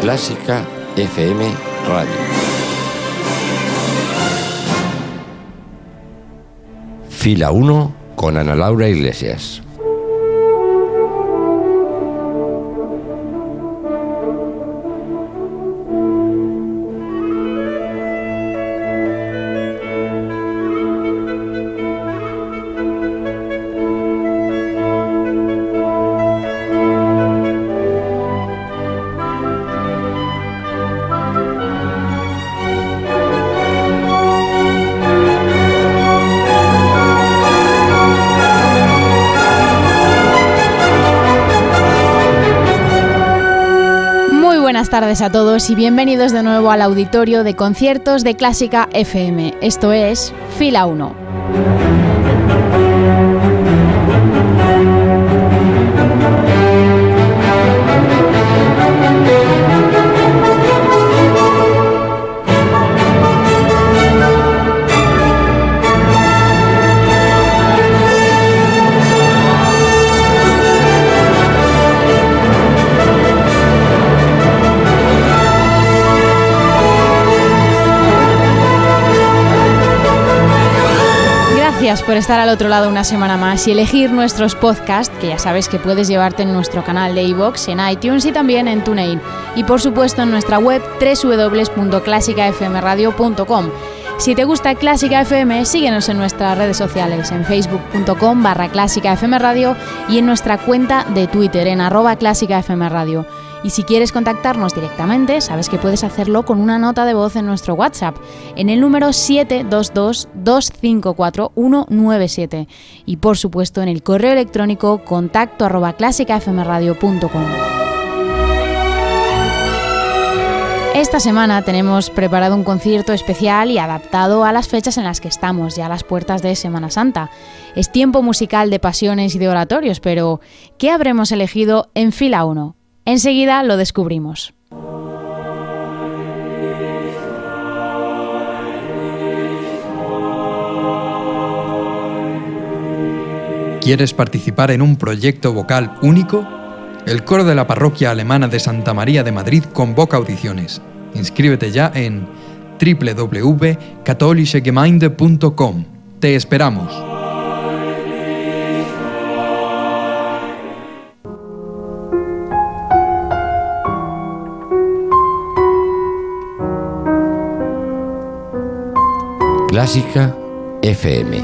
Clásica FM Radio. Fila 1 con Ana Laura Iglesias. Tardes a todos y bienvenidos de nuevo al auditorio de conciertos de Clásica FM. Esto es Fila 1. Estar al otro lado una semana más y elegir nuestros podcasts, que ya sabes que puedes llevarte en nuestro canal de iVoox, en iTunes y también en TuneIn. Y por supuesto en nuestra web www.clásicafmradio.com. Si te gusta Clásica FM, síguenos en nuestras redes sociales, en facebook.com barra y en nuestra cuenta de Twitter en arroba Clásica y si quieres contactarnos directamente, sabes que puedes hacerlo con una nota de voz en nuestro WhatsApp, en el número 722-254-197 y por supuesto en el correo electrónico contacto arroba clásicafmradio.com. Esta semana tenemos preparado un concierto especial y adaptado a las fechas en las que estamos, ya a las puertas de Semana Santa. Es tiempo musical de pasiones y de oratorios, pero ¿qué habremos elegido en fila 1? Enseguida lo descubrimos. ¿Quieres participar en un proyecto vocal único? El coro de la parroquia alemana de Santa María de Madrid convoca audiciones. Inscríbete ya en www.catholischegemeinde.com. Te esperamos. Clásica FM.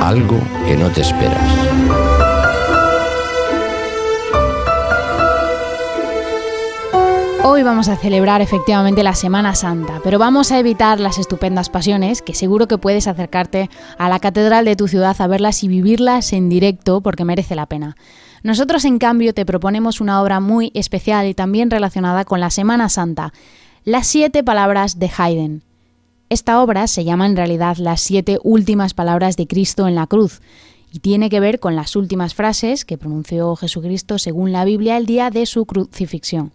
Algo que no te esperas. Hoy vamos a celebrar efectivamente la Semana Santa, pero vamos a evitar las estupendas pasiones, que seguro que puedes acercarte a la catedral de tu ciudad a verlas y vivirlas en directo porque merece la pena. Nosotros, en cambio, te proponemos una obra muy especial y también relacionada con la Semana Santa, Las siete palabras de Haydn. Esta obra se llama en realidad Las siete últimas palabras de Cristo en la cruz y tiene que ver con las últimas frases que pronunció Jesucristo según la Biblia el día de su crucifixión.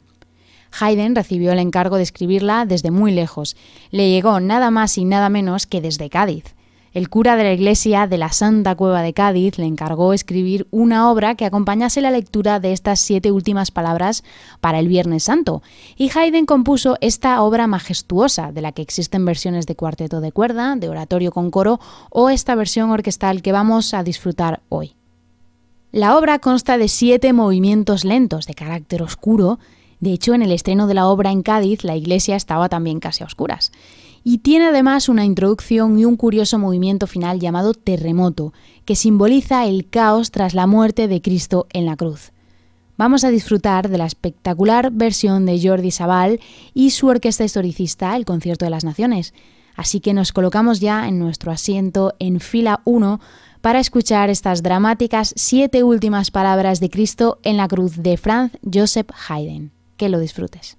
Haydn recibió el encargo de escribirla desde muy lejos. Le llegó nada más y nada menos que desde Cádiz. El cura de la iglesia de la Santa Cueva de Cádiz le encargó escribir una obra que acompañase la lectura de estas siete últimas palabras para el Viernes Santo, y Haydn compuso esta obra majestuosa, de la que existen versiones de cuarteto de cuerda, de oratorio con coro o esta versión orquestal que vamos a disfrutar hoy. La obra consta de siete movimientos lentos de carácter oscuro, de hecho en el estreno de la obra en Cádiz la iglesia estaba también casi a oscuras y tiene además una introducción y un curioso movimiento final llamado terremoto, que simboliza el caos tras la muerte de Cristo en la cruz. Vamos a disfrutar de la espectacular versión de Jordi Sabal y su orquesta historicista, el Concierto de las Naciones. Así que nos colocamos ya en nuestro asiento en fila 1 para escuchar estas dramáticas siete últimas palabras de Cristo en la cruz de Franz Joseph Haydn. Que lo disfrutes.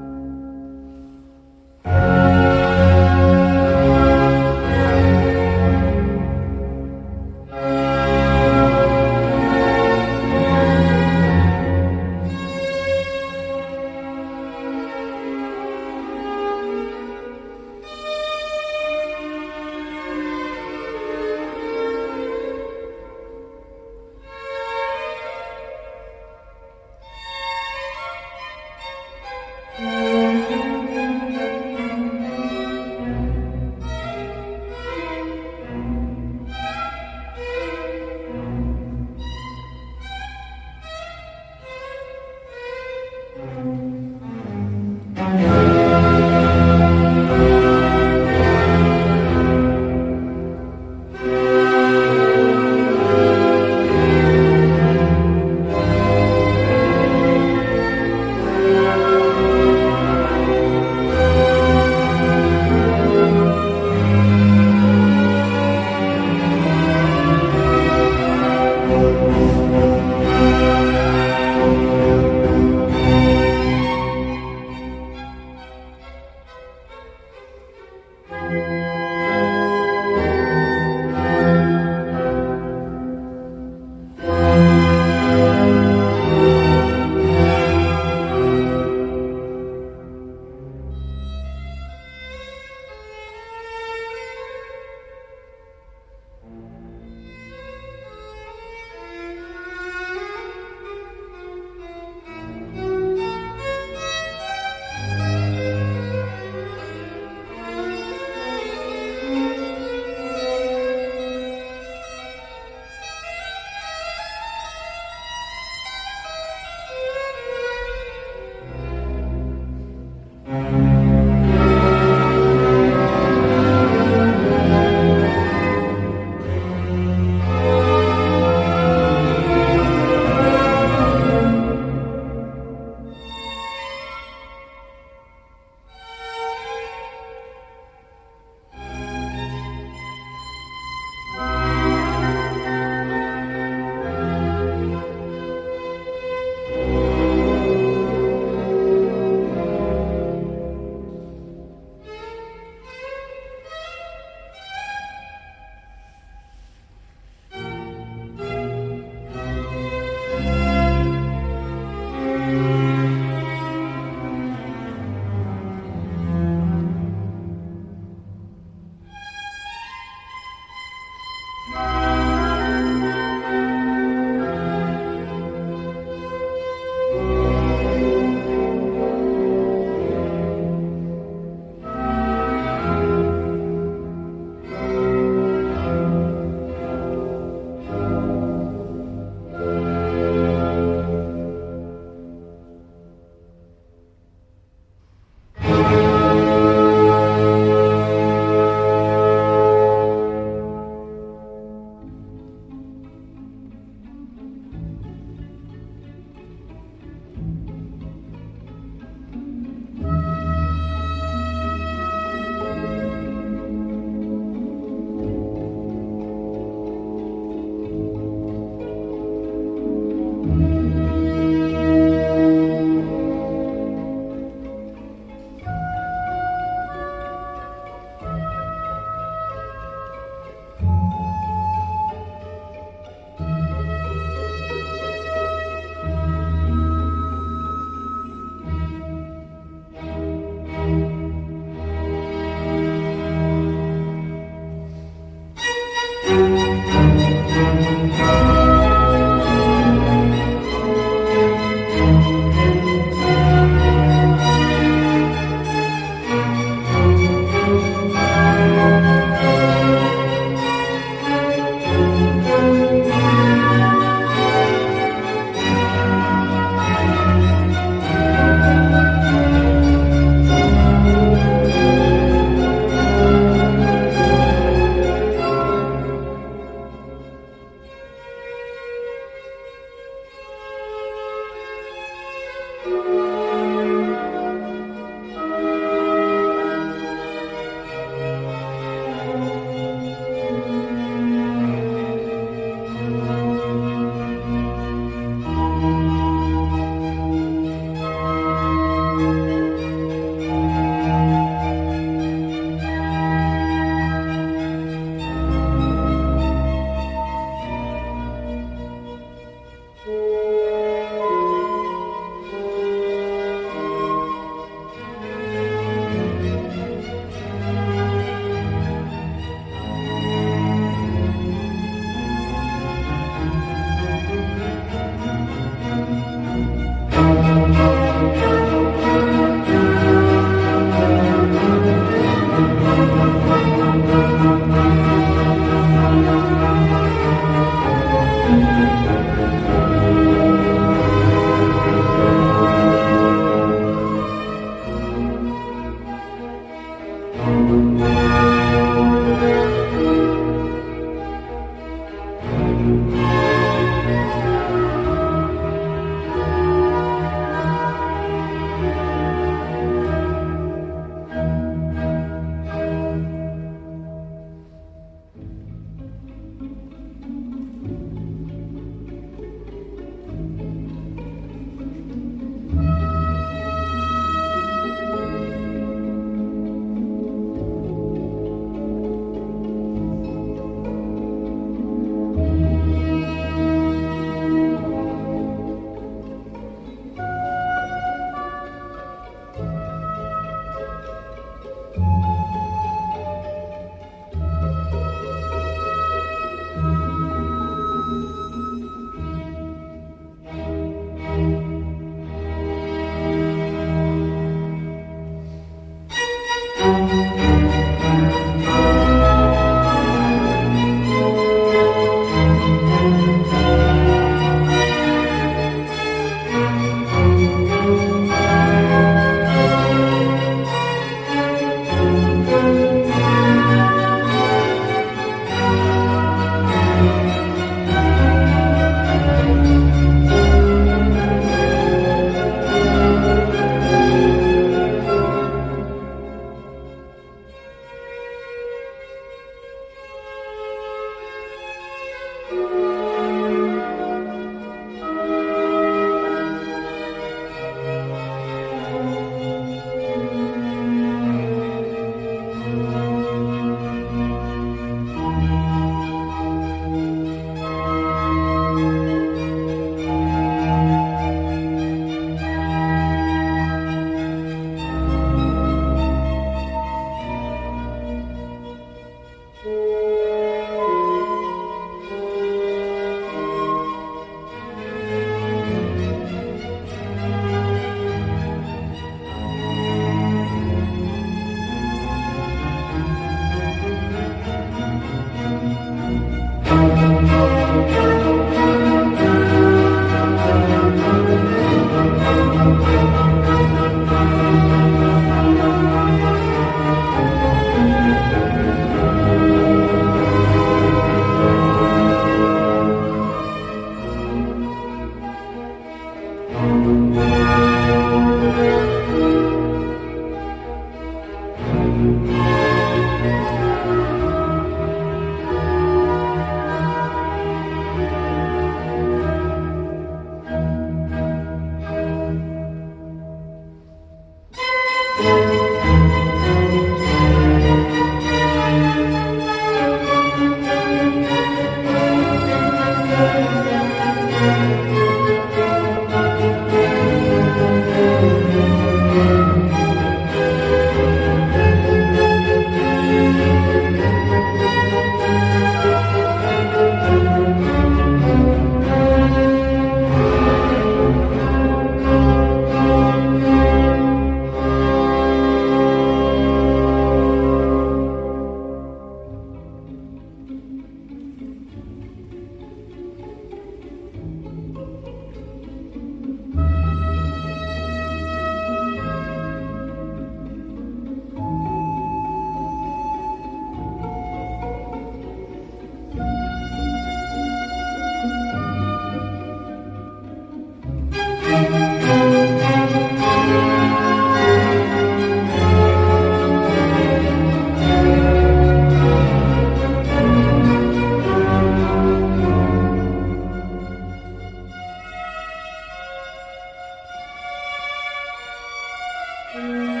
Música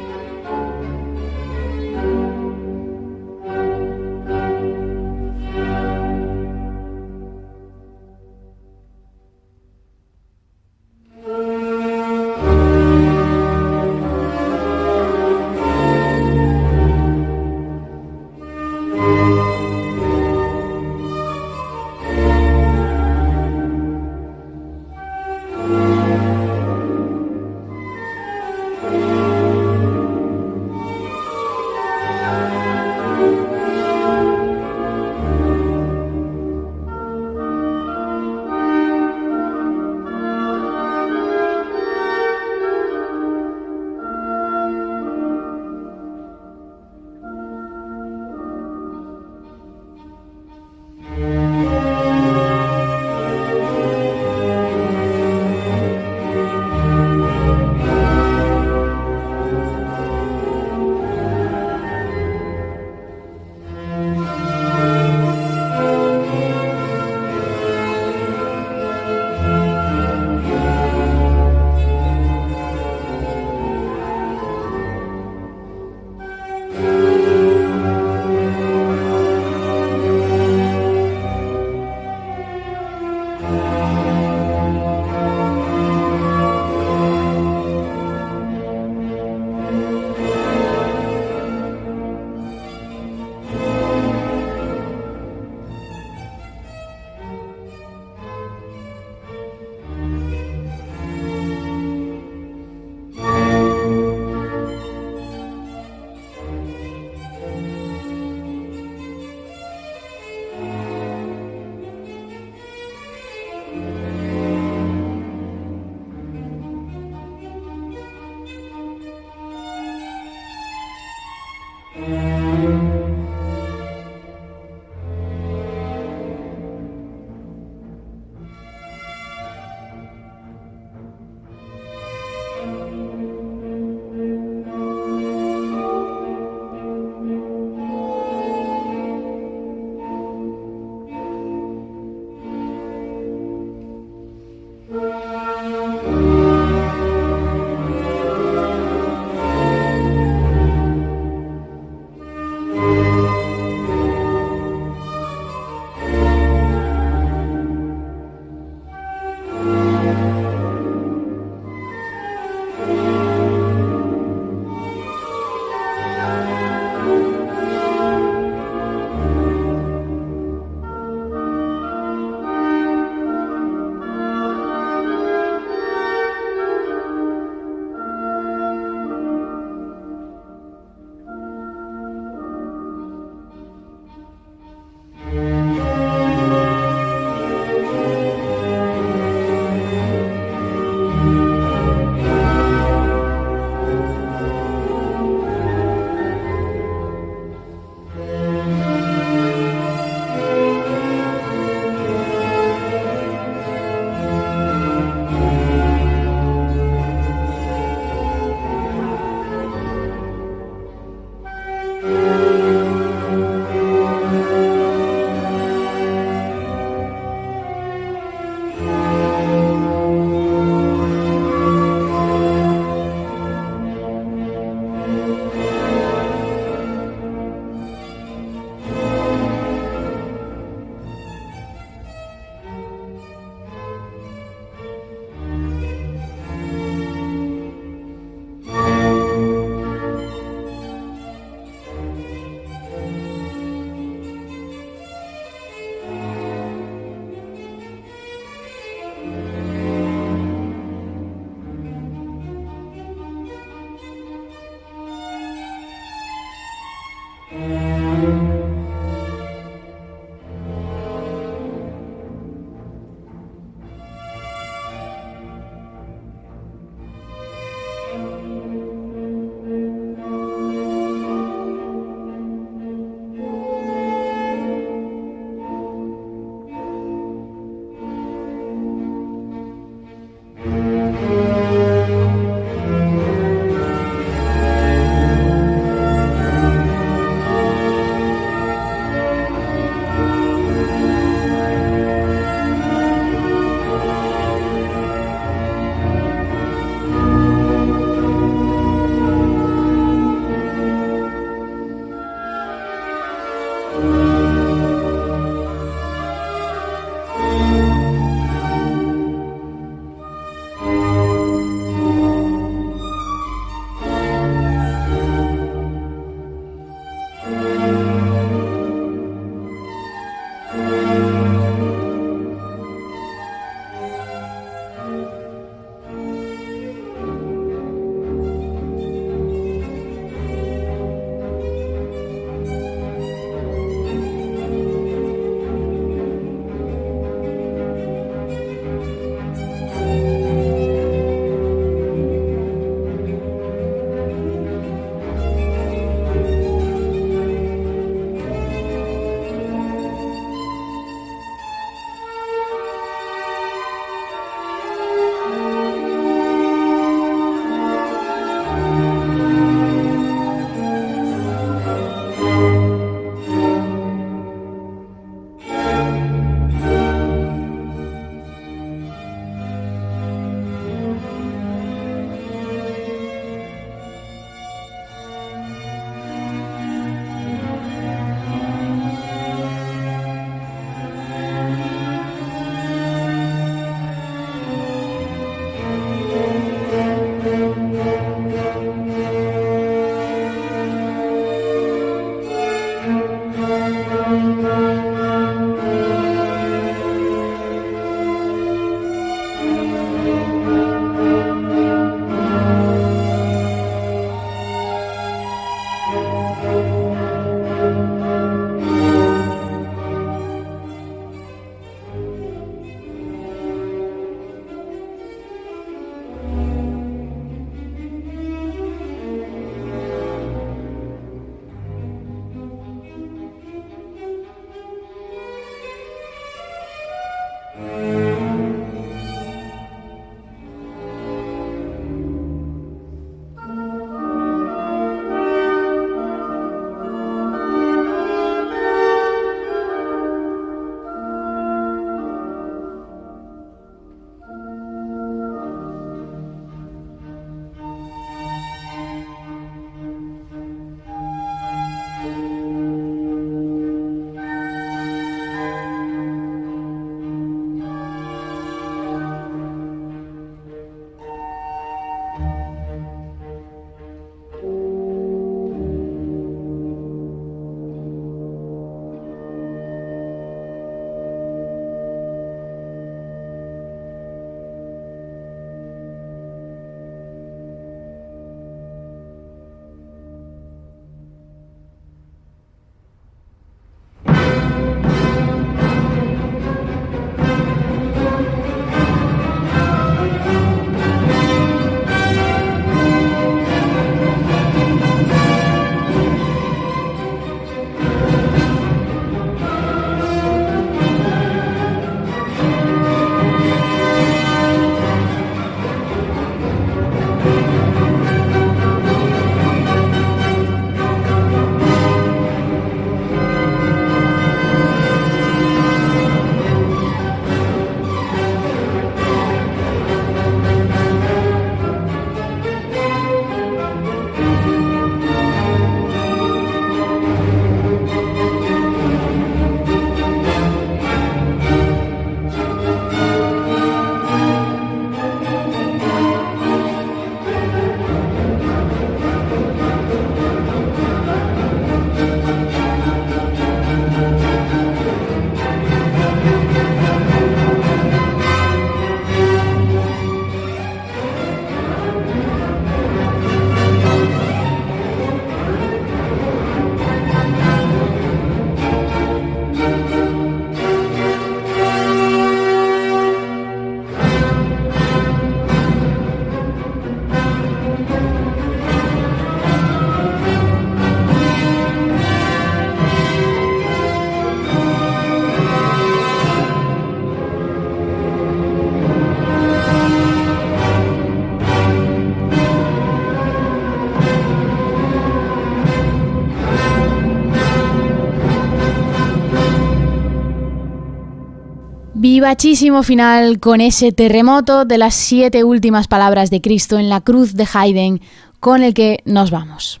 Vivachísimo final con ese terremoto de las siete últimas palabras de Cristo en la cruz de Haydn con el que nos vamos.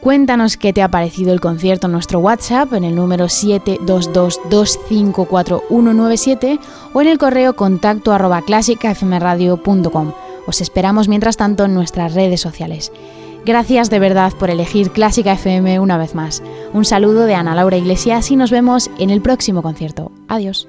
Cuéntanos qué te ha parecido el concierto en nuestro WhatsApp en el número 722254197 o en el correo contacto arroba clásicafmradio.com. Os esperamos mientras tanto en nuestras redes sociales. Gracias de verdad por elegir Clásica FM una vez más. Un saludo de Ana Laura Iglesias y nos vemos en el próximo concierto. Adiós.